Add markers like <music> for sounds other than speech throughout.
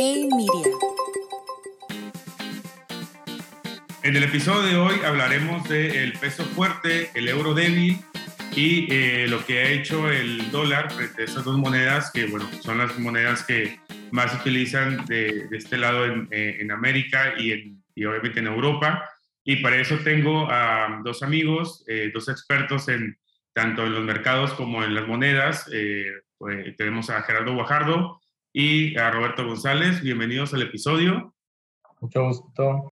Hey Media. En el episodio de hoy hablaremos del peso fuerte, el euro débil y eh, lo que ha hecho el dólar frente a estas dos monedas que, bueno, son las monedas que más se utilizan de, este lado en, eh, en América y, en, y, obviamente en Europa. Y para eso tengo a dos amigos, eh, dos expertos en tanto en los mercados como en las monedas. Pues, tenemos a Gerardo Guajardo y a Roberto González. Bienvenidos al episodio. Mucho gusto.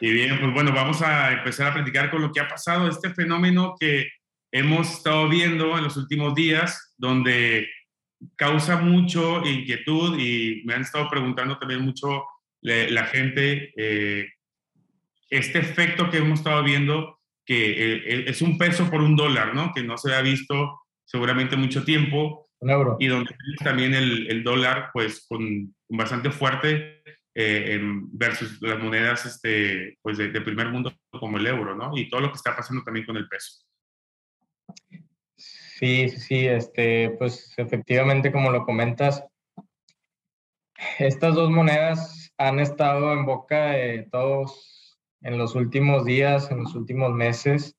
Y bien, pues bueno, vamos a empezar a platicar con lo que ha pasado, este fenómeno que hemos estado viendo en los últimos días, donde causa mucho inquietud y me han estado preguntando también mucho la, gente eh, este efecto que hemos estado viendo, que eh, es un peso por un dólar, ¿no? Que no se ha visto seguramente mucho tiempo un euro. Y donde también el, el dólar, pues, con, bastante fuerte eh, versus las monedas este, pues de, primer mundo como el euro, ¿no? Y todo lo que está pasando también con el peso. Sí, sí, sí, este, pues efectivamente, como lo comentas, estas dos monedas han estado en boca de todos en los últimos días, en los últimos meses.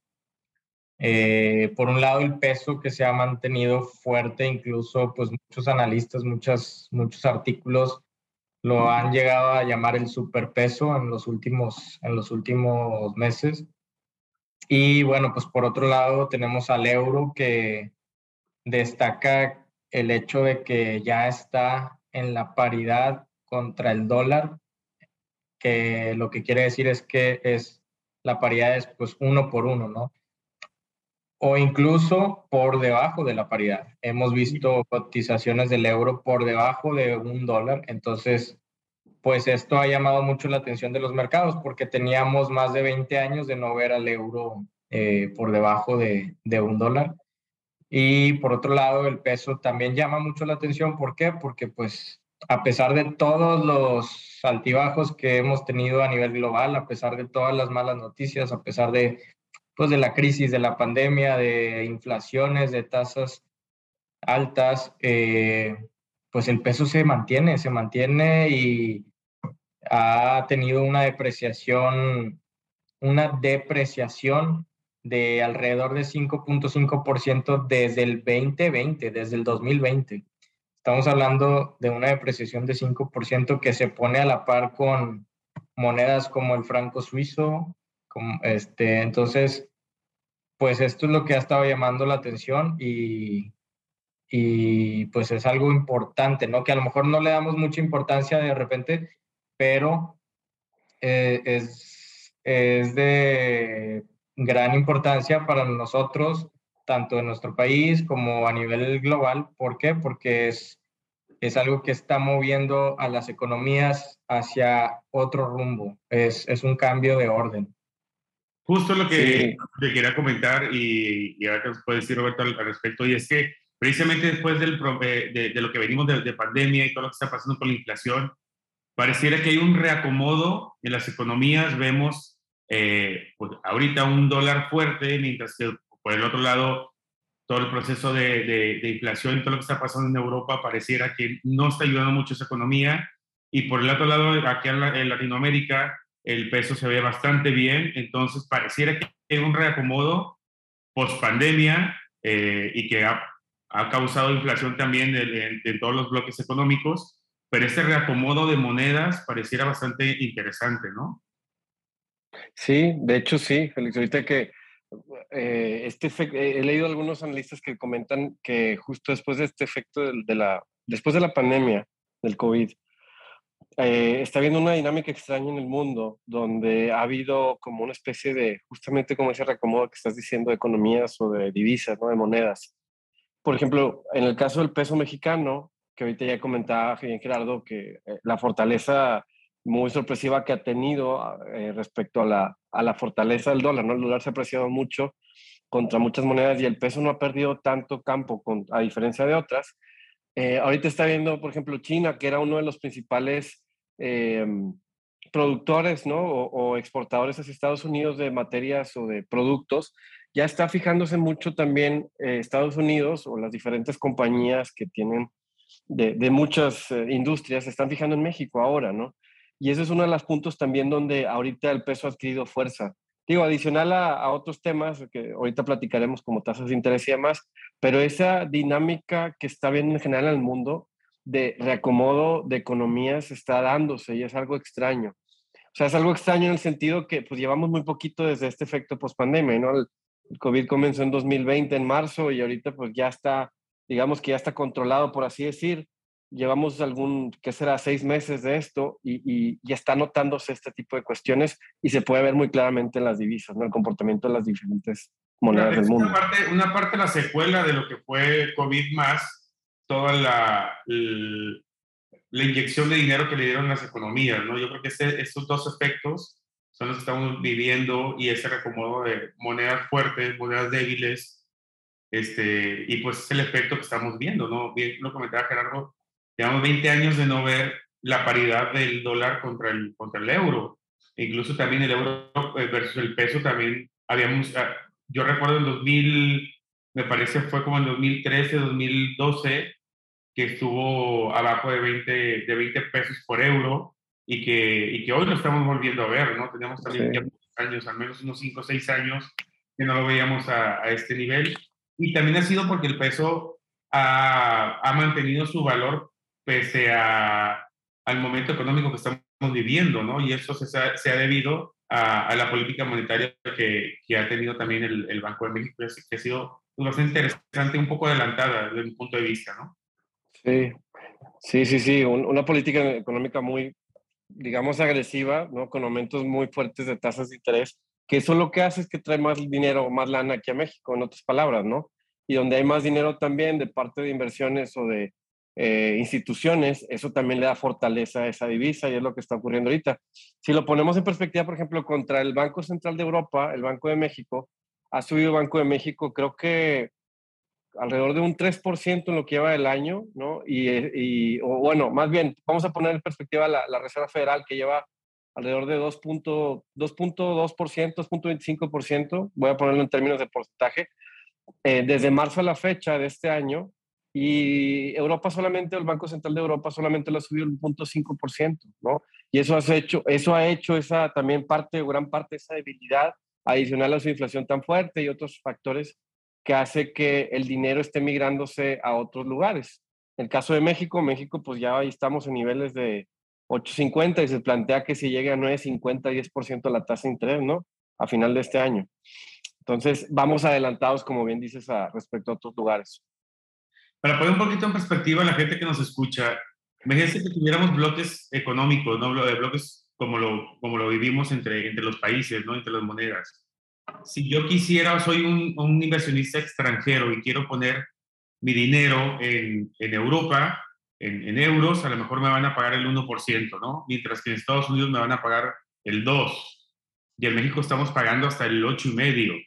Eh, por un lado, el peso que se ha mantenido fuerte, incluso pues muchos analistas, muchas, muchos artículos lo han llegado a llamar el superpeso en los últimos, en los últimos meses. Y bueno, pues por otro lado tenemos al euro que destaca el hecho de que ya está en la paridad contra el dólar, que lo que quiere decir es que es la paridad es pues uno por uno, ¿no? O incluso por debajo de la paridad. Hemos visto cotizaciones del euro por debajo de un dólar, entonces, pues esto ha llamado mucho la atención de los mercados porque teníamos más de 20 años de no ver al euro eh, por debajo de, de, un dólar. Y por otro lado, el peso también llama mucho la atención. ¿Por qué? Porque pues a pesar de todos los altibajos que hemos tenido a nivel global, a pesar de todas las malas noticias, a pesar de pues, de la crisis, de la pandemia, de inflaciones, de tasas altas, eh, pues el peso se mantiene, se mantiene y ha tenido una depreciación, una depreciación de alrededor de 5.5% desde el 2020, desde el 2020. Estamos hablando de una depreciación de 5% que se pone a la par con monedas como el franco suizo, este, entonces, pues esto es lo que ha estado llamando la atención y, y pues es algo importante, ¿no? Que a lo mejor no le damos mucha importancia de repente, pero eh, es, es de gran importancia para nosotros, tanto en nuestro país como a nivel global. ¿Por qué? Porque es, es algo que está moviendo a las economías hacia otro rumbo. Es, es un cambio de orden. Justo lo que te quería comentar y, y ahora que puede decir Roberto al, respecto, y es que precisamente después del, eh, de, de, lo que venimos de, pandemia y todo lo que está pasando con la inflación, pareciera que hay un reacomodo en las economías. Vemos eh, pues, ahorita un dólar fuerte, mientras que por el otro lado todo el proceso de, de, inflación y todo lo que está pasando en Europa pareciera que no está ayudando mucho esa economía. Y por el otro lado, aquí en Latinoamérica, el peso se ve bastante bien, entonces pareciera que hay un reacomodo post pandemia eh, y que ha, ha, causado inflación también en, todos los bloques económicos, pero este reacomodo de monedas pareciera bastante interesante, ¿no? Sí, de hecho sí, Félix, ahorita que eh, este he leído algunos analistas que comentan que justo después de este efecto de la, después de la pandemia del COVID, eh, está habiendo una dinámica extraña en el mundo donde ha habido como una especie de, justamente como ese reacomodo que estás diciendo, de economías o de divisas, ¿no? de monedas. Por ejemplo, en el caso del peso mexicano, que ahorita ya comentaba Gerardo, que eh, la fortaleza muy sorpresiva que ha tenido eh, respecto a la, a la fortaleza del dólar, ¿no? El dólar se ha apreciado mucho contra muchas monedas y el peso no ha perdido tanto campo con, a diferencia de otras. ahorita está viendo, por ejemplo, China, que era uno de los principales Em, productores ¿no? O, exportadores hacia Estados Unidos de materias o de productos, ya está fijándose mucho también eh, Estados Unidos o las diferentes compañías que tienen de, muchas eh, industrias se están fijando en México ahora, ¿no? Y ese es uno de los puntos también donde ahorita el peso ha adquirido fuerza. Digo, adicional a, otros temas que ahorita platicaremos como tasas de interés y demás, pero esa dinámica que está viendo en general en el mundo de reacomodo de economías está dándose y es algo extraño. O sea, es algo extraño en el sentido que pues llevamos muy poquito desde este efecto post-pandemia, ¿no? El, el COVID comenzó en 2020, en marzo, y ahorita pues ya está, digamos que ya está controlado, por así decir. Llevamos algún, ¿qué será?, seis meses de esto y, y, y, está notándose este tipo de cuestiones y se puede ver muy claramente en las divisas, ¿no? El comportamiento de las diferentes monedas del mundo. Una parte, una parte la secuela de lo que fue COVID más, toda la, la, inyección de dinero que le dieron las economías, ¿no? Yo creo que este, estos dos aspectos son los que estamos viviendo y ese reacomodo de monedas fuertes, monedas débiles, este, y pues es el efecto que estamos viendo, ¿no? Bien lo comentaba Gerardo, llevamos 20 años de no ver la paridad del dólar contra el, contra el euro, e incluso también el euro eh, versus el peso también habíamos, ah, yo recuerdo en 2000, me parece fue como en 2013, 2012, que estuvo abajo de 20, de 20 pesos por euro, y que, y que hoy lo estamos volviendo a ver, ¿no? Teníamos también muchos años, al menos unos 5 o 6 años, que no lo veíamos a, a, este nivel. Y también ha sido porque el peso ha, ha mantenido su valor pese a, al momento económico que estamos viviendo, ¿no? Y eso se, se ha debido a, a, la política monetaria que, que ha tenido también el, el, Banco de México, que ha sido bastante interesante, un poco adelantada desde mi punto de vista, ¿no? Sí, sí, sí, sí, una política económica muy, digamos, agresiva, ¿no? Con aumentos muy fuertes de tasas de interés, que eso lo que hace es que trae más dinero, más lana aquí a México, en otras palabras, ¿no? Y donde hay más dinero también de parte de inversiones o de eh, instituciones, eso también le da fortaleza a esa divisa y es lo que está ocurriendo ahorita. Si lo ponemos en perspectiva, por ejemplo, contra el Banco Central de Europa, el Banco de México, ha subido Banco de México, creo que alrededor de un 3% en lo que lleva el año, ¿no? Y, y o bueno, más bien, vamos a poner en perspectiva la, la Reserva Federal que lleva alrededor de 2.2%, 2.25%, voy a ponerlo en términos de porcentaje, eh, desde marzo a la fecha de este año, y Europa solamente, el Banco Central de Europa solamente lo ha subido un 0.5%, ¿no? Y eso, has hecho, eso ha hecho esa también parte, gran parte de esa debilidad adicional a su inflación tan fuerte y otros factores que hace que el dinero esté migrándose a otros lugares. En el caso de México, México pues ya ahí estamos en niveles de 8.50 y se plantea que se llegue a 9.50, 10% la tasa de interés, ¿no? A final de este año. Entonces, vamos adelantados, como bien dices, a, respecto a otros lugares. Para poner un poquito en perspectiva a la gente que nos escucha, imagínense que tuviéramos bloques económicos, ¿no? Bloques como lo, como lo vivimos entre, entre los países, ¿no? Entre las monedas si yo quisiera, soy un, inversionista extranjero y quiero poner mi dinero en, en Europa, en, en, euros, a lo mejor me van a pagar el 1%, ¿no? Mientras que en Estados Unidos me van a pagar el 2%. Y en México estamos pagando hasta el 8,5%.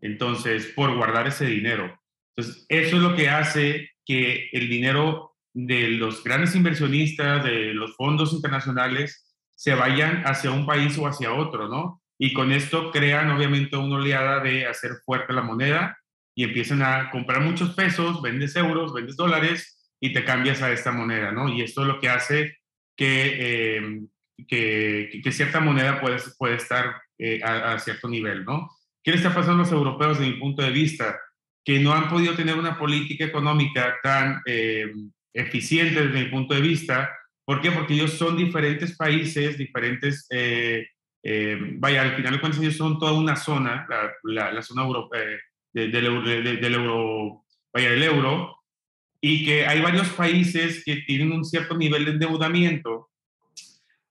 Entonces, por guardar ese dinero. Entonces, eso es lo que hace que el dinero de los grandes inversionistas, de los fondos internacionales, se vayan hacia un país o hacia otro, ¿no? Y con esto crean obviamente una oleada de hacer fuerte la moneda y empiezan a comprar muchos pesos, vendes euros, vendes dólares y te cambias a esta moneda, ¿no? Y esto es lo que hace que, eh, que, que, cierta moneda puede, puede estar eh, a, a, cierto nivel, ¿no? ¿Qué le está pasando a los europeos desde mi punto de vista? Que no han podido tener una política económica tan eh, eficiente desde mi punto de vista. ¿Por qué? Porque ellos son diferentes países, diferentes eh, vaya, al final de cuentas ellos son toda una zona, la, zona europea, eh, de, de, de, del euro, vaya, del euro, y que hay varios países que tienen un cierto nivel de endeudamiento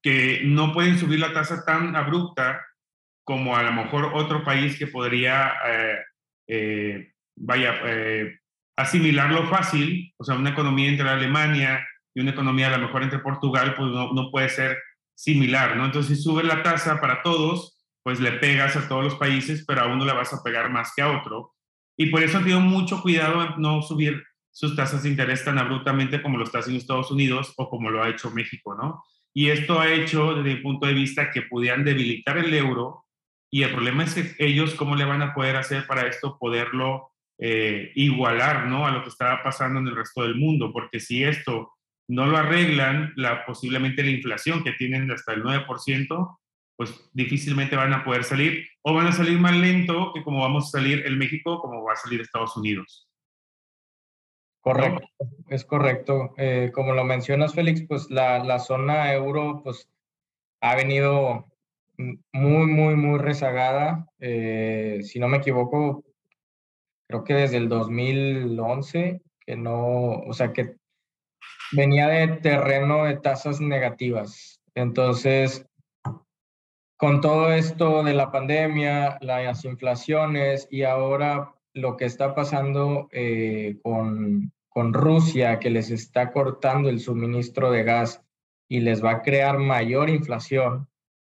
que no pueden subir la tasa tan abrupta como a lo mejor otro país que podría, eh, vaya, asimilarlo fácil, o sea, una economía entre Alemania y una economía a lo mejor entre Portugal, pues no puede ser similar, ¿no? Entonces, si subes la tasa para todos, pues le pegas a todos los países, pero a uno le vas a pegar más que a otro. Y por eso han tenido mucho cuidado en no subir sus tasas de interés tan abruptamente como lo está haciendo Estados Unidos o como lo ha hecho México, ¿no? Y esto ha hecho, desde mi punto de vista, que pudieran debilitar el euro. Y el problema es que ellos, ¿cómo le van a poder hacer para esto, poderlo eh, igualar ¿no? a lo que estaba pasando en el resto del mundo, porque si esto no lo arreglan, la, posiblemente la inflación que tienen hasta el 9%, pues difícilmente van a poder salir o van a salir más lento que como vamos a salir en México, como va a salir Estados Unidos. Correcto, es correcto. Eh, como lo mencionas, Félix, pues la, la, zona euro pues ha venido muy, muy, muy rezagada. Eh, si no me equivoco, creo que desde el 2011, que no, o sea, que venía de terreno de tasas negativas. Entonces, con todo esto de la pandemia, las inflaciones y ahora lo que está pasando eh, con, con Rusia, que les está cortando el suministro de gas y les va a crear mayor inflación.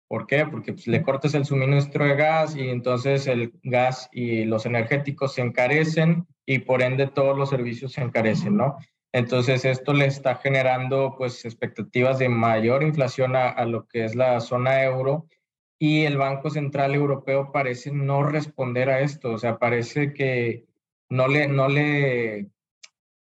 ¿Por qué? Porque pues, le cortas el suministro de gas y entonces el gas y los energéticos se encarecen y por ende todos los servicios se encarecen, ¿no? Entonces esto le está generando pues expectativas de mayor inflación a, lo que es la zona euro y el Banco Central Europeo parece no responder a esto, o sea, parece que no le, no le,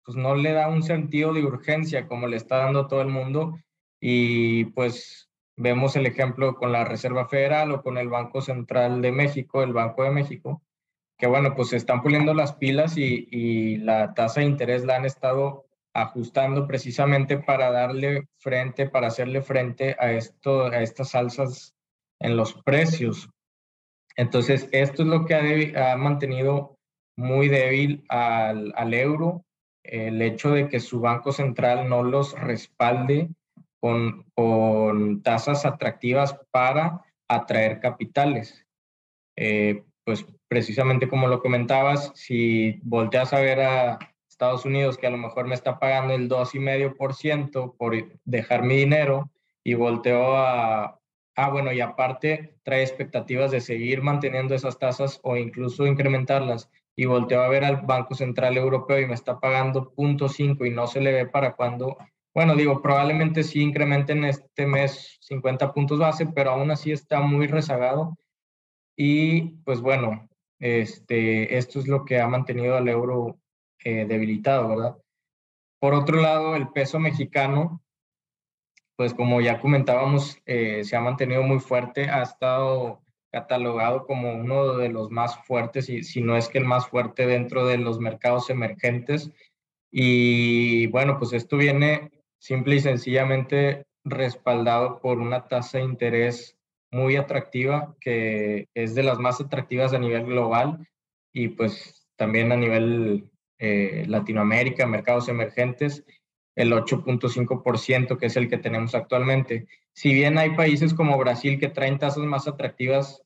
pues no le da un sentido de urgencia como le está dando todo el mundo. Y pues vemos el ejemplo con la Reserva Federal o con el Banco Central de México, el Banco de México, que bueno, pues se están poniendo las pilas y, y la tasa de interés la han estado ajustando precisamente para darle frente, para hacerle frente a, esto, a estas alzas en los precios. Entonces, esto es lo que ha, mantenido muy débil al, al, euro, el hecho de que su Banco Central no los respalde con, con tasas atractivas para atraer capitales. Eh, pues precisamente como lo comentabas, si volteas a ver a, Estados Unidos que a lo mejor me está pagando el 2,5% por dejar mi dinero y volteo a, ah, bueno, y aparte trae expectativas de seguir manteniendo esas tasas o incluso incrementarlas y volteo a ver al Banco Central Europeo y me está pagando 0.5 y no se le ve para cuándo. Bueno, digo, probablemente sí incrementen este mes 50 puntos base, pero aún así está muy rezagado. Y pues bueno, este, esto es lo que ha mantenido al euro eh, debilitado, ¿verdad? Por otro lado, el peso mexicano, pues como ya comentábamos, eh, se ha mantenido muy fuerte, ha estado catalogado como uno de los más fuertes, y si no es que el más fuerte dentro de los mercados emergentes. Y bueno, pues esto viene simple y sencillamente respaldado por una tasa de interés muy atractiva, que es de las más atractivas a nivel global y pues también a nivel eh, Latinoamérica, mercados emergentes, el 8.5%, que es el que tenemos actualmente. Si bien hay países como Brasil que traen tasas más atractivas,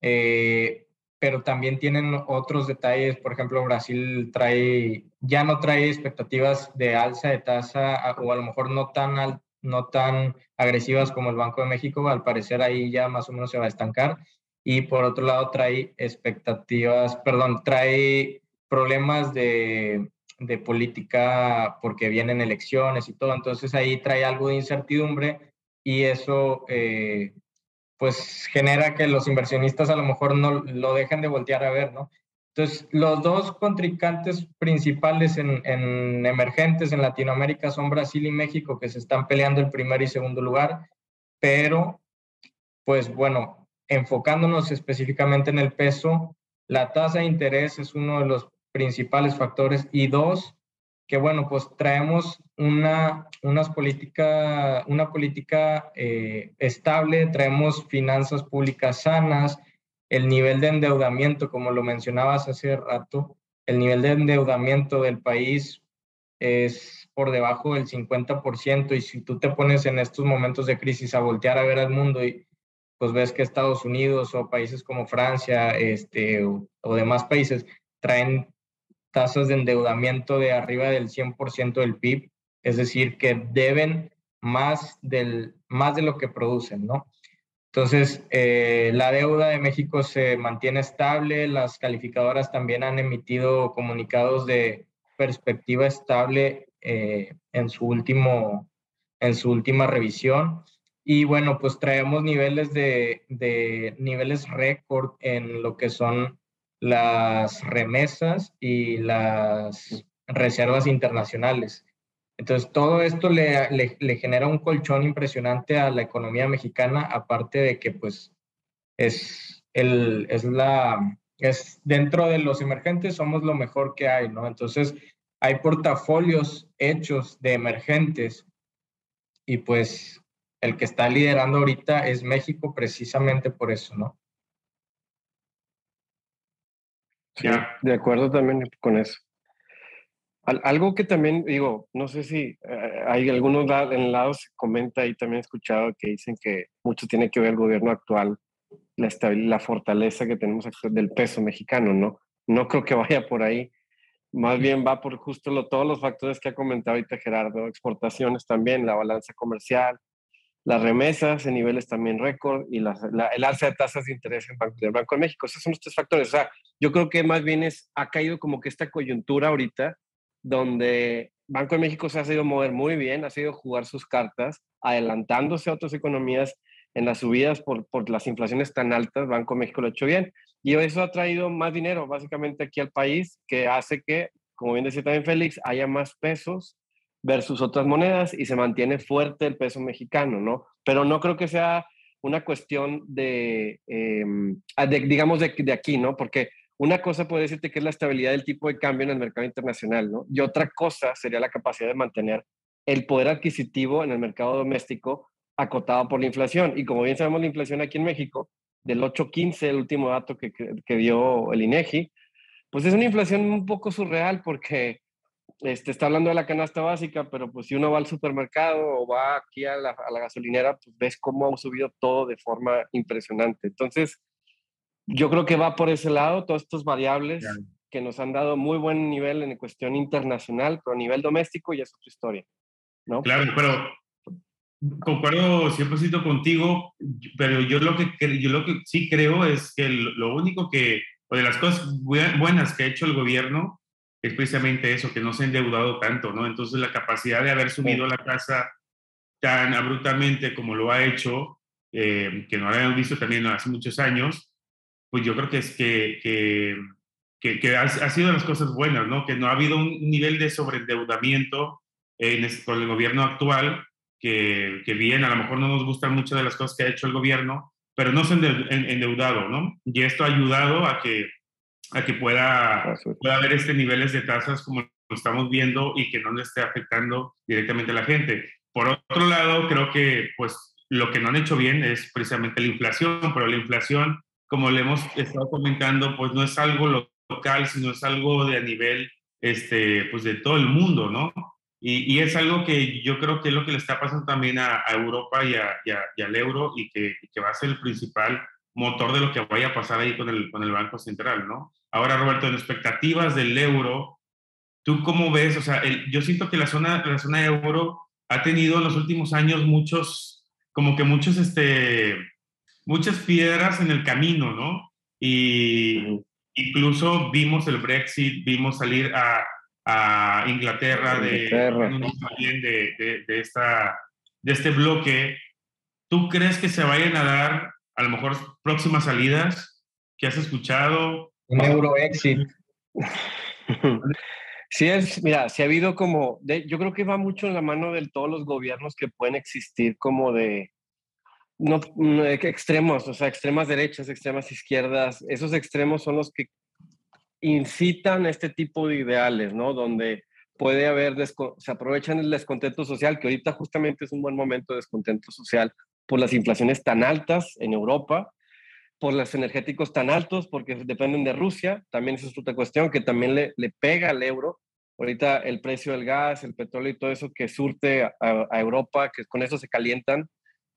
eh, pero también tienen otros detalles. Por ejemplo, Brasil trae, ya no trae expectativas de alza de tasa o a lo mejor no tan, no tan agresivas como el Banco de México. Al parecer ahí ya más o menos se va a estancar. Y por otro lado trae expectativas, perdón, trae problemas de, de política porque vienen elecciones y todo, entonces ahí trae algo de incertidumbre y eso eh, pues genera que los inversionistas a lo mejor no lo dejen de voltear a ver, ¿no? Entonces, los dos contrincantes principales en, en, emergentes en Latinoamérica son Brasil y México, que se están peleando el primer y segundo lugar, pero, pues bueno, enfocándonos específicamente en el peso, la tasa de interés es uno de los principales factores. Y dos, que bueno, pues traemos una, unas política, una política eh, estable, traemos finanzas públicas sanas, el nivel de endeudamiento, como lo mencionabas hace rato, el nivel de endeudamiento del país es por debajo del 50% y si tú te pones en estos momentos de crisis a voltear a ver al mundo y pues ves que Estados Unidos o países como Francia este, o, o demás países traen tasas de endeudamiento de arriba del 100% del PIB, es decir, que deben más, del, más de lo que producen, ¿no? Entonces, eh, la deuda de México se mantiene estable, las calificadoras también han emitido comunicados de perspectiva estable eh, en, su último, en su última revisión. Y bueno, pues traemos niveles de, de niveles récord en lo que son las remesas y las reservas internacionales. Entonces, todo esto le, le, genera un colchón impresionante a la economía mexicana, aparte de que, pues, es, el, es la, es dentro de los emergentes somos lo mejor que hay, ¿no? Entonces, hay portafolios hechos de emergentes y pues el que está liderando ahorita es México precisamente por eso, ¿no? Sí, de acuerdo también con eso. algo que también digo, no sé si eh, hay algunos en lados comenta y también he escuchado que dicen que mucho tiene que ver el gobierno actual, la, la fortaleza que tenemos del peso mexicano, ¿no? No creo que vaya por ahí. Más bien va por justo lo, todos los factores que ha comentado ahorita Gerardo, exportaciones también, la balanza comercial, las remesas en niveles también récord y la, el alza de tasas de interés en Banco, del Banco de México. Esos son los tres factores. O sea, yo creo que más bien es, ha caído como que esta coyuntura ahorita donde Banco de México se ha sabido mover muy bien, ha sabido jugar sus cartas, adelantándose a otras economías en las subidas por, por las inflaciones tan altas, Banco de México lo ha hecho bien. Y eso ha traído más dinero básicamente aquí al país, que hace que, como bien decía también Félix, haya más pesos versus otras monedas y se mantiene fuerte el peso mexicano, ¿no? Pero no creo que sea una cuestión de, em, digamos, de, de, aquí, ¿no? Porque una cosa puede decirte que es la estabilidad del tipo de cambio en el mercado internacional, ¿no? Y otra cosa sería la capacidad de mantener el poder adquisitivo en el mercado doméstico acotado por la inflación. Y como bien sabemos, la inflación aquí en México, del 8.15, el último dato que, que dio el INEGI, pues es una inflación un poco surreal porque este, está hablando de la canasta básica, pero pues si uno va al supermercado o va aquí a la, gasolinera, pues ves cómo ha subido todo de forma impresionante. Entonces, yo creo que va por ese lado, todas estas variables que nos han dado muy buen nivel en cuestión internacional, pero a nivel doméstico ya es otra historia. ¿no? Claro, pero concuerdo 100% contigo, pero yo lo que, yo lo que sí creo es que lo único que, o de las cosas buenas que ha hecho el gobierno, es precisamente eso, que no se ha endeudado tanto, ¿no? Entonces la capacidad de haber subido la casa tan abruptamente como lo ha hecho, eh, que no lo habíamos visto también hace muchos años, pues yo creo que es que, que, que, ha, sido de las cosas buenas, ¿no? Que no ha habido un nivel de sobreendeudamiento en con el gobierno actual, que, que, bien, a lo mejor no nos gustan mucho de las cosas que ha hecho el gobierno, pero no se han endeudado, ¿no? Y esto ha ayudado a que a que pueda, pueda haber este niveles de tasas como lo estamos viendo y que no le esté afectando directamente a la gente. Por otro lado, creo que pues lo que no han hecho bien es precisamente la inflación, pero la inflación, como le hemos estado comentando, pues no es algo local, sino es algo de a nivel este, pues de todo el mundo, ¿no? Y, y, es algo que yo creo que es lo que le está pasando también a, Europa y, a, y, al euro y que, que, va a ser el principal motor de lo que vaya a pasar ahí con el, con el Banco Central, ¿no? Ahora, Roberto, en expectativas del euro, ¿tú cómo ves? O sea, yo siento que la zona, la zona euro ha tenido en los últimos años muchos, como que muchos, este, muchas piedras en el camino, ¿no? Y incluso vimos el Brexit, vimos salir a, a Inglaterra, de, de, de, esta, de este bloque. ¿Tú crees que se vayan a dar a lo mejor próximas salidas que has escuchado? Un euro exit. <laughs> Sí, es, mira, si ha habido como, de, yo creo que va mucho en la mano de todos los gobiernos que pueden existir como de, no, extremos, o sea, extremas derechas, extremas izquierdas, esos extremos son los que incitan este tipo de ideales, ¿no? Donde puede haber, se aprovechan el descontento social, que ahorita justamente es un buen momento de descontento social por las inflaciones tan altas en Europa, por los energéticos tan altos, porque dependen de Rusia, también esa es otra cuestión que también le, le pega al euro. Ahorita el precio del gas, el petróleo y todo eso que surte a, Europa, que con eso se calientan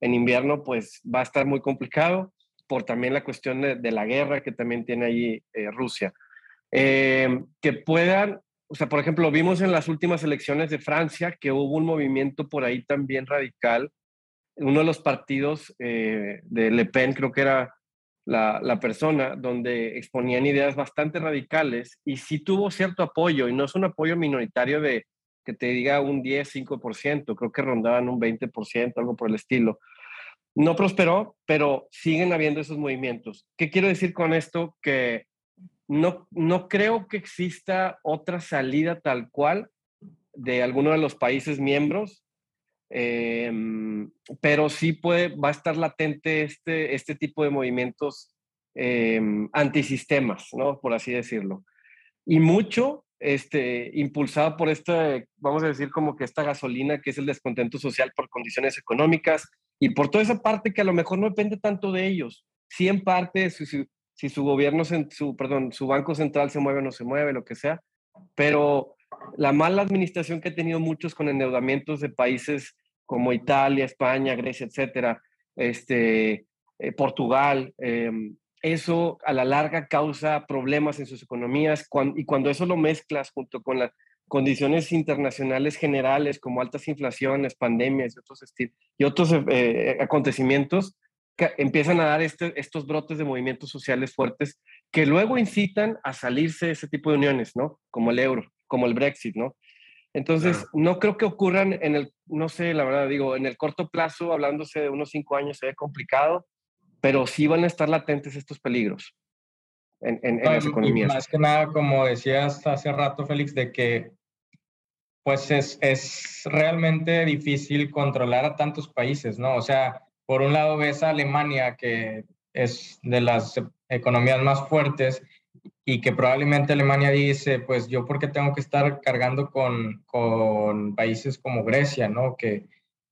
en invierno, pues va a estar muy complicado por también la cuestión de, la guerra que también tiene ahí eh, Rusia. Eh, que puedan, o sea, por ejemplo, vimos en las últimas elecciones de Francia que hubo un movimiento por ahí también radical. Uno de los partidos eh, de Le Pen, creo que era la, persona, donde exponían ideas bastante radicales y sí tuvo cierto apoyo, y no es un apoyo minoritario de que te diga un 10, 5%, creo que rondaban un 20%, algo por el estilo. No prosperó, pero siguen habiendo esos movimientos. ¿Qué quiero decir con esto? Que no, no creo que exista otra salida tal cual de alguno de los países miembros, em, pero sí puede, va a estar latente este, este tipo de movimientos em, antisistemas, ¿no? Por así decirlo. Y mucho este, impulsado por esta, vamos a decir, como que esta gasolina que es el descontento social por condiciones económicas y por toda esa parte que a lo mejor no depende tanto de ellos. Sí, en parte, si, si su gobierno, su, perdón, su banco central se mueve o no se mueve, lo que sea, pero la mala administración que ha tenido muchos con endeudamientos de países como Italia, España, Grecia, etcétera, este, eh, Portugal, em, eso a la larga causa problemas en sus economías y cuando eso lo mezclas junto con las condiciones internacionales generales como altas inflaciones, pandemias y otros, otros eh, acontecimientos, empiezan a dar este, estos brotes de movimientos sociales fuertes que luego incitan a salirse de ese tipo de uniones, ¿no? Como el euro, como el Brexit, ¿no? Entonces, no creo que ocurran en el, no sé, la verdad digo, en el corto plazo, hablándose de unos cinco años, se ve complicado, pero sí van a estar latentes estos peligros en, en, las economías. más que nada, como decías hace rato, Félix, de que pues es, es realmente difícil controlar a tantos países, ¿no? O sea, por un lado ves a Alemania, que es de las economías más fuertes, y que probablemente Alemania dice, pues yo porque tengo que estar cargando con, con países como Grecia, ¿no? Que,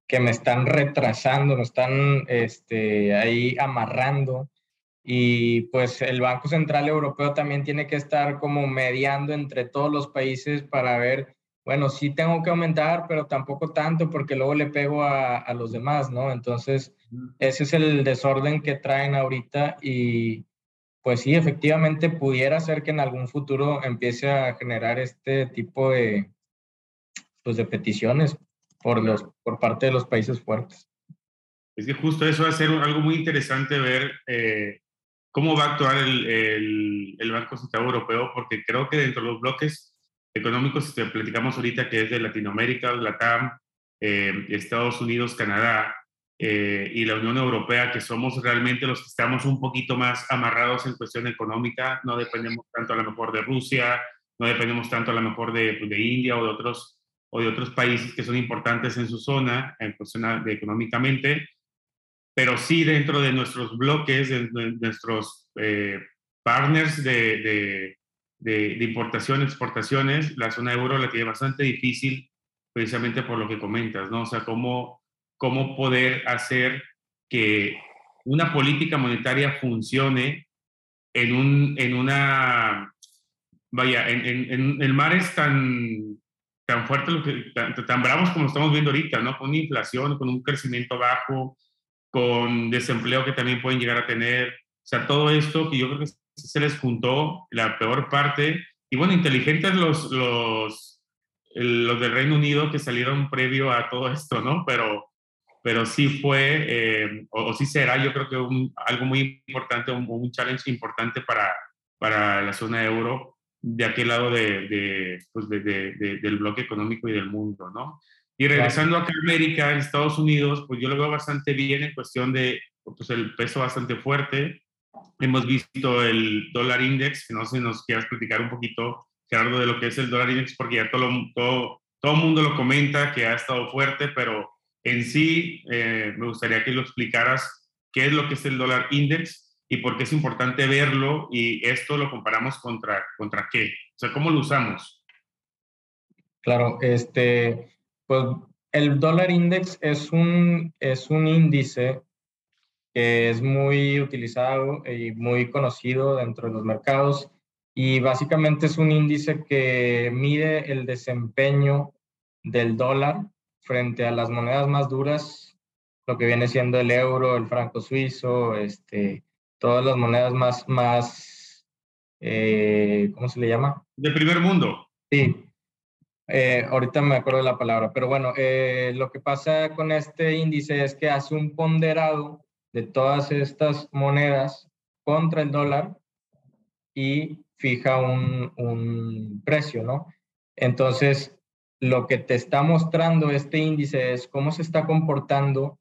que me están retrasando, me están este, ahí amarrando. Y pues el Banco Central Europeo también tiene que estar como mediando entre todos los países para ver, bueno, sí tengo que aumentar, pero tampoco tanto porque luego le pego a, a los demás, ¿no? Entonces, ese es el desorden que traen ahorita y pues sí, efectivamente pudiera ser que en algún futuro empiece a generar este tipo de, pues de peticiones por, los, por parte de los países fuertes. Es que justo eso va a ser algo muy interesante ver eh, cómo va a actuar el, el, Banco Central Europeo, porque creo que dentro de los bloques económicos que platicamos ahorita, que es de Latinoamérica, LATAM, eh, Estados Unidos, Canadá eh, y la Unión Europea, que somos realmente los que estamos un poquito más amarrados en cuestión económica, no dependemos tanto a lo mejor de Rusia, no dependemos tanto a lo mejor de, pues, de India o de otros o de otros países que son importantes en su zona, en cuestión de económicamente, pero sí dentro de nuestros bloques, de, nuestros eh, partners de, de, de, importación, exportaciones, la zona euro la tiene bastante difícil precisamente por lo que comentas, ¿no? O sea, cómo, cómo poder hacer que una política monetaria funcione en, un, en una, vaya, en, en, en el mar es tan, tan fuerte, lo que, tan, bravos como estamos viendo ahorita, ¿no? Con inflación, con un crecimiento bajo, con desempleo que también pueden llegar a tener. O sea, todo esto que yo creo que se les juntó la peor parte. Y bueno, inteligentes los, los, los del Reino Unido que salieron previo a todo esto, ¿no? Pero, pero sí fue, eh, o, sí será, yo creo que un, algo muy importante, un, un challenge importante para, para la zona euro de aquel lado de, pues de, de, del bloque económico y del mundo, ¿no? Y regresando acá a América, en Estados Unidos, pues yo lo veo bastante bien en cuestión de pues el peso bastante fuerte. Hemos visto el dólar index, que no sé si nos quieras platicar un poquito, Gerardo, de lo que es el dólar index, porque ya todo, todo, todo el mundo lo comenta, que ha estado fuerte, pero en sí eh, me gustaría que lo explicaras qué es lo que es el dólar index y por qué es importante verlo y esto lo comparamos contra, contra qué, o sea, ¿cómo lo usamos? Claro, este, pues el dólar index es un, es un índice que es muy utilizado y muy conocido dentro de los mercados y básicamente es un índice que mide el desempeño del dólar frente a las monedas más duras, lo que viene siendo el euro, el franco suizo, este, todas las monedas más, más eh, ¿cómo se le llama? De primer mundo. Sí. Eh, ahorita me acuerdo de la palabra, pero bueno, eh, lo que pasa con este índice es que hace un ponderado de todas estas monedas contra el dólar y fija un, un precio, ¿no? Entonces, lo que te está mostrando este índice es cómo se está comportando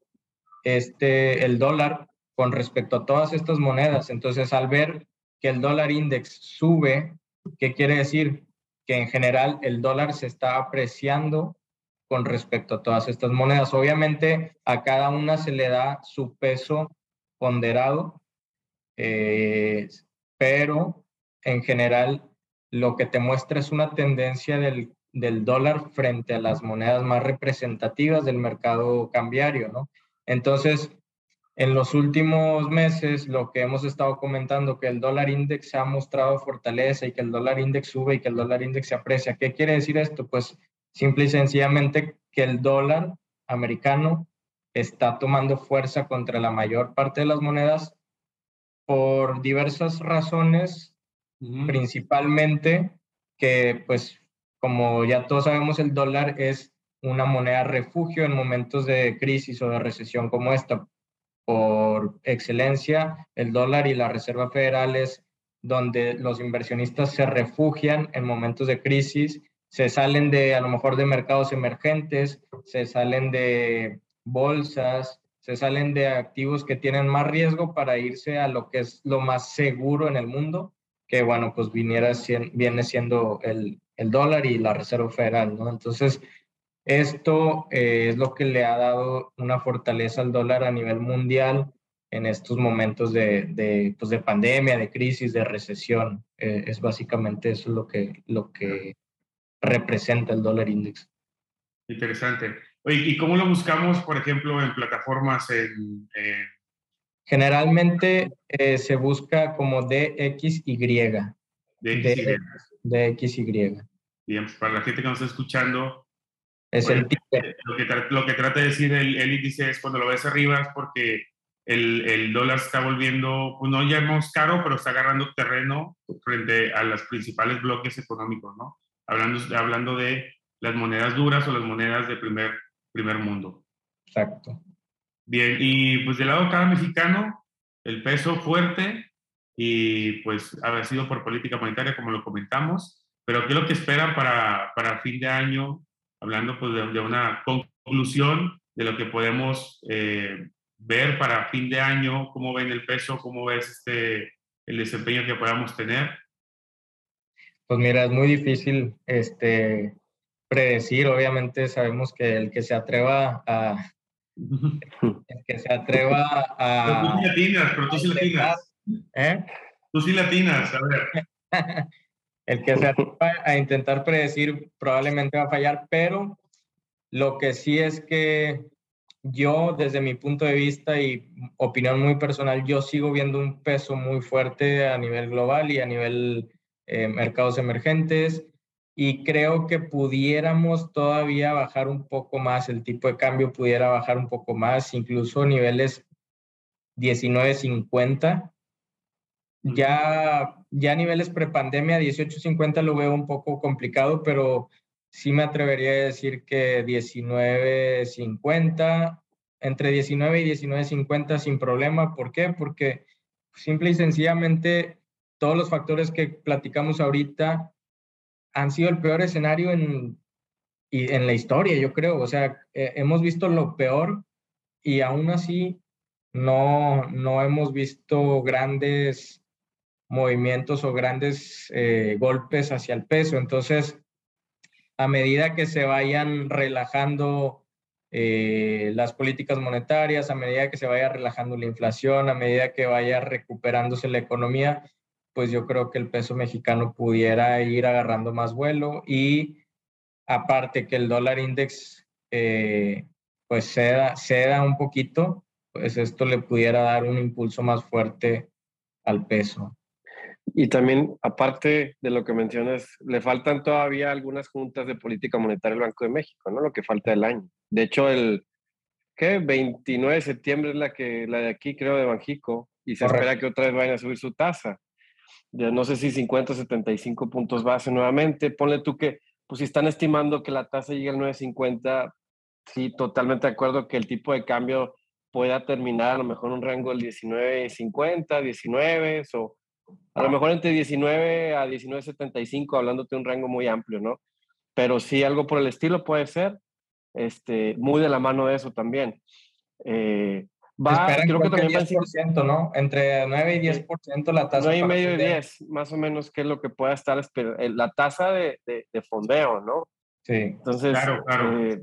este, el dólar con respecto a todas estas monedas. Entonces, al ver que el dólar index sube, ¿qué quiere decir? Que en general el dólar se está apreciando con respecto a todas estas monedas. Obviamente a cada una se le da su peso ponderado, eh, pero en general lo que te muestra es una tendencia del, del, dólar frente a las monedas más representativas del mercado cambiario, ¿no? Entonces, en los últimos meses, lo que hemos estado comentando, que el dólar index ha mostrado fortaleza y que el dólar index sube y que el dólar index se aprecia. ¿Qué quiere decir esto? Pues simple y sencillamente que el dólar americano está tomando fuerza contra la mayor parte de las monedas por diversas razones, principalmente que pues como ya todos sabemos el dólar es una moneda refugio en momentos de crisis o de recesión como esta. Por excelencia, el dólar y la Reserva Federal es donde los inversionistas se refugian en momentos de crisis, se salen de a lo mejor de mercados emergentes, se salen de bolsas, se salen de activos que tienen más riesgo para irse a lo que es lo más seguro en el mundo, que bueno, pues viniera, viene siendo el, el dólar y la Reserva Federal, ¿no? Entonces, esto eh, es lo que le ha dado una fortaleza al dólar a nivel mundial en estos momentos de, de, pues de pandemia, de crisis, de recesión. Eh, es básicamente eso lo que, lo que representa el dólar index. Interesante. Oye, ¿y cómo lo buscamos, por ejemplo, en plataformas? En, Generalmente eh, se busca como DXY. DXY. DXY. Bien, pues para la gente que nos está escuchando, es el Lo que, lo que trata de decir el, índice es cuando lo ves arriba es porque el, el, dólar está volviendo, pues no ya más caro, pero está agarrando terreno frente a los principales bloques económicos, ¿no? Hablando, hablando de las monedas duras o las monedas de primer, primer mundo. Exacto. Bien, y pues del lado cada mexicano, el peso fuerte y pues ha sido por política monetaria, como lo comentamos, pero ¿qué es lo que esperan para, para fin de año hablando pues, de, una conclusión de lo que podemos eh, ver para fin de año, cómo ven el peso, cómo ves este, el desempeño que podamos tener. Pues mira, es muy difícil este, predecir, obviamente sabemos que el que se atreva a... <laughs> El que se atreva a... Pero tú sí latinas, pero tú sí latinas. ¿Eh? Tú sí latinas, a ver. <laughs> El que se atreva a intentar predecir probablemente va a fallar, pero lo que sí es que yo, desde mi punto de vista y opinión muy personal, yo sigo viendo un peso muy fuerte a nivel global y a nivel eh, mercados emergentes y creo que pudiéramos todavía bajar un poco más, el tipo de cambio pudiera bajar un poco más, incluso niveles 19.50 ya, ya a niveles prepandemia, 18.50 lo veo un poco complicado, pero sí me atrevería a decir que 19.50, entre 19 y 19.50 sin problema. ¿Por qué? Porque simple y sencillamente todos los factores que platicamos ahorita han sido el peor escenario en, en la historia, yo creo. O sea, eh, hemos visto lo peor y aún así no, no hemos visto grandes movimientos o grandes eh, golpes hacia el peso. Entonces, a medida que se vayan relajando eh, las políticas monetarias, a medida que se vaya relajando la inflación, a medida que vaya recuperándose la economía, pues yo creo que el peso mexicano pudiera ir agarrando más vuelo y aparte que el dólar index eh, pues ceda, ceda un poquito, pues esto le pudiera dar un impulso más fuerte al peso. Y también, aparte de lo que mencionas, le faltan todavía algunas juntas de política monetaria al Banco de México, ¿no? Lo que falta del año. De hecho, el ¿qué? 29 de septiembre es la, que, la de aquí, creo, de Banjico, y se espera que otra vez vayan a subir su tasa. Ya no sé si 50 o 75 puntos base nuevamente. Ponle tú que, pues si están estimando que la tasa llegue al 9.50, sí, totalmente de acuerdo que el tipo de cambio pueda terminar a lo mejor en un rango del 19.50, 19 o a lo mejor entre 19 a 19.75, hablándote de un rango muy amplio, ¿no? Pero sí, algo por el estilo puede ser, este, muy de la mano de eso también. Eh, Va, creo que también 10%, ¿no? Entre 9 y 10% la tasa. 9 y medio y 10, más o menos, que es lo que pueda estar eh, la tasa de, de, fondeo, ¿no? Sí. Entonces, claro, claro. Eh,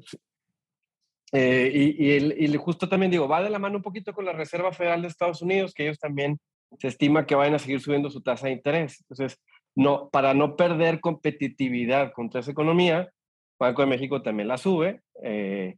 eh, y, y, el, y, justo también digo, va de la mano un poquito con la Reserva Federal de Estados Unidos, que ellos también se estima que vayan a seguir subiendo su tasa de interés. Entonces, no, para no perder competitividad contra esa economía, Banco de México también la sube. Eh,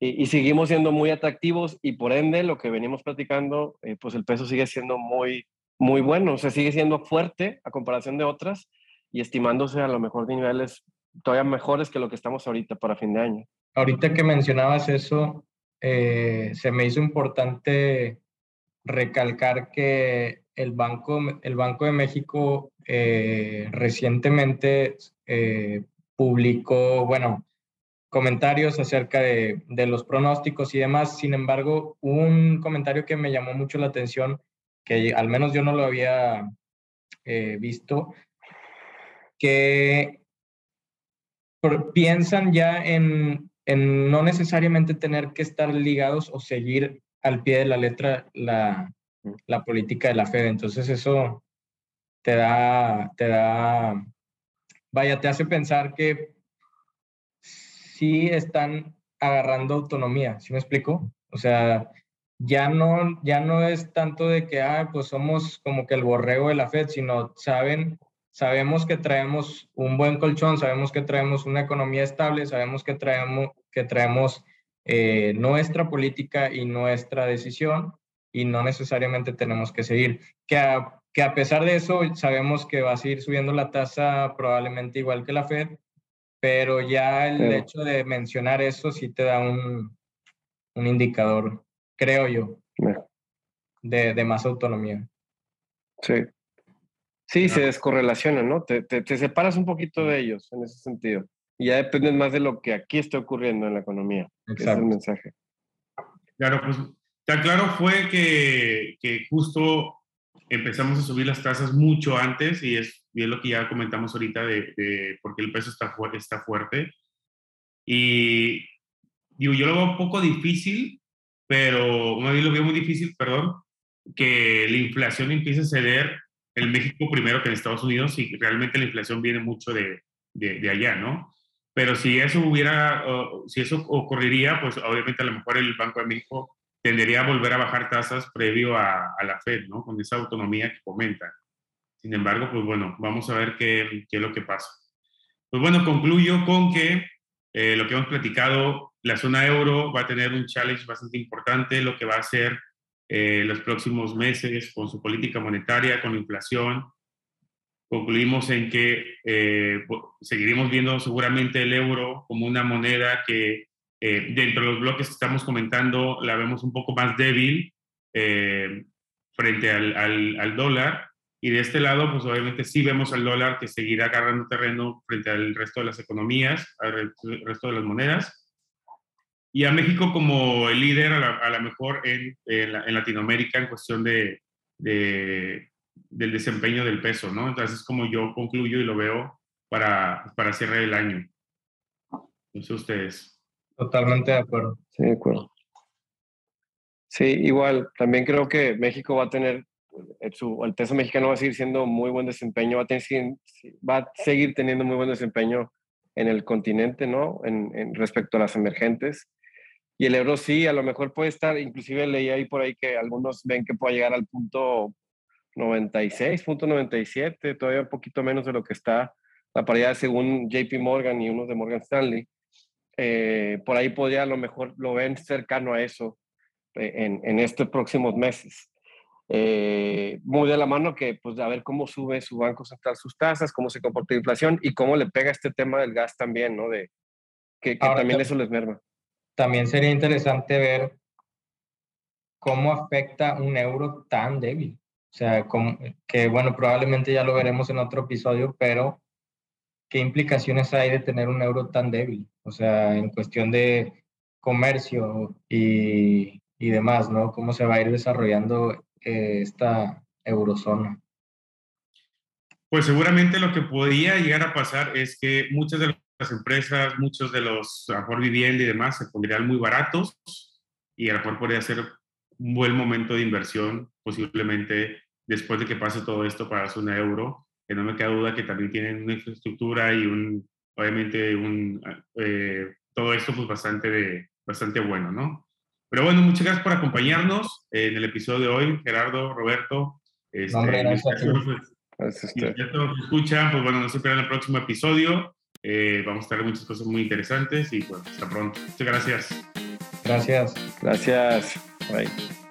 y, seguimos siendo muy atractivos y por ende lo que venimos platicando, eh, pues el peso sigue siendo muy, muy bueno, o sea, sigue siendo fuerte a comparación de otras y estimándose a lo mejor de niveles todavía mejores que lo que estamos ahorita para fin de año. Ahorita que mencionabas eso, eh, se me hizo importante recalcar que el Banco, el Banco de México eh, recientemente publicó, bueno, comentarios acerca de, de, los pronósticos y demás. Sin embargo, un comentario que me llamó mucho la atención, que al menos yo no lo había eh, visto, que piensan ya en, en, no necesariamente tener que estar ligados o seguir al pie de la letra la, la política de la Fed. Entonces eso te da, te da, vaya, te hace pensar que sí están agarrando autonomía, ¿sí me explico? O sea, ya no, ya no es tanto de que, ah, pues somos como que el borrego de la Fed, sino saben, sabemos que traemos un buen colchón, sabemos que traemos una economía estable, sabemos que traemos, que traemos eh, nuestra política y nuestra decisión y no necesariamente tenemos que seguir. Que a, que a pesar de eso, sabemos que va a seguir subiendo la tasa probablemente igual que la Fed, pero ya el hecho de mencionar eso sí te da un, un indicador, creo yo, de, de, más autonomía. Sí. Sí, se descorrelaciona, ¿no? Te, te, separas un poquito de ellos en ese sentido. Y ya dependes más de lo que aquí está ocurriendo en la economía. Exacto. es el mensaje. Claro, pues tan claro fue que, que justo empezamos a subir las tasas mucho antes y es, lo que ya comentamos ahorita de, de porque el peso está, está fuerte. Y digo, yo lo veo un poco difícil, pero una vez lo veo muy difícil, perdón, que la inflación empiece a ceder en México primero que en Estados Unidos y realmente la inflación viene mucho de, de, de allá, ¿no? Pero si eso hubiera, si eso ocurriría, pues obviamente a lo mejor el Banco de México tendería a volver a bajar tasas previo a, la Fed, ¿no? Con esa autonomía que comenta. Sin embargo, pues bueno, vamos a ver qué, qué es lo que pasa. Pues bueno, concluyo con que eh, lo que hemos platicado, la zona euro va a tener un challenge bastante importante, lo que va a hacer eh, los próximos meses con su política monetaria, con la inflación. Concluimos en que eh, seguiremos viendo seguramente el euro como una moneda que eh, dentro de los bloques que estamos comentando, la vemos un poco más débil eh, frente al, al, dólar. Y de este lado, pues obviamente sí vemos al dólar que seguirá agarrando terreno frente al resto de las economías, al resto de las monedas. Y a México como el líder a lo mejor en, en, Latinoamérica en cuestión de, del desempeño del peso, ¿no? Entonces es como yo concluyo y lo veo para, para cierre del año. No sé ustedes. Totalmente de acuerdo. Sí, de acuerdo. Sí, igual, también creo que México va a tener, eh, su, el peso mexicano va a seguir siendo muy buen desempeño, va a, tener, va a seguir teniendo muy buen desempeño en el continente, ¿no? En, en, respecto a las emergentes. Y el euro sí, a lo mejor puede estar, inclusive leí ahí por ahí que algunos ven que puede llegar al punto 96, punto 97, todavía un poquito menos de lo que está la paridad según JP Morgan y unos de Morgan Stanley. Eh, por ahí podría a lo mejor lo ven cercano a eso eh, en, en estos próximos meses. Eh, muy de la mano que, pues, a ver cómo sube su Banco Central sus tasas, cómo se comporta la inflación y cómo le pega este tema del gas también, ¿no? De, que, también eso les merma. También sería interesante ver cómo afecta un euro tan débil. O sea, que bueno, probablemente ya lo veremos en otro episodio, pero ¿qué implicaciones hay de tener un euro tan débil? O sea, en cuestión de comercio y, y demás, ¿no? ¿Cómo se va a ir desarrollando eh, esta eurozona? Pues seguramente lo que podría llegar a pasar es que muchas de las empresas, muchos de los, a mejor vivienda y demás, se pondrían muy baratos y a lo mejor podría ser un buen momento de inversión, posiblemente después de que pase todo esto para un euro, que no me queda duda que también tienen una infraestructura y un, obviamente un, eh, todo esto pues bastante, de, bastante bueno, ¿no? Pero bueno, muchas gracias por acompañarnos en el episodio de hoy, Gerardo, Roberto. Este, Hombre, gracias, gracias si ya todos escuchan, pues bueno, no se pierdan el próximo episodio. Eh, vamos a tener muchas cosas muy interesantes y pues hasta pronto. Muchas gracias. Gracias. Gracias. Bye.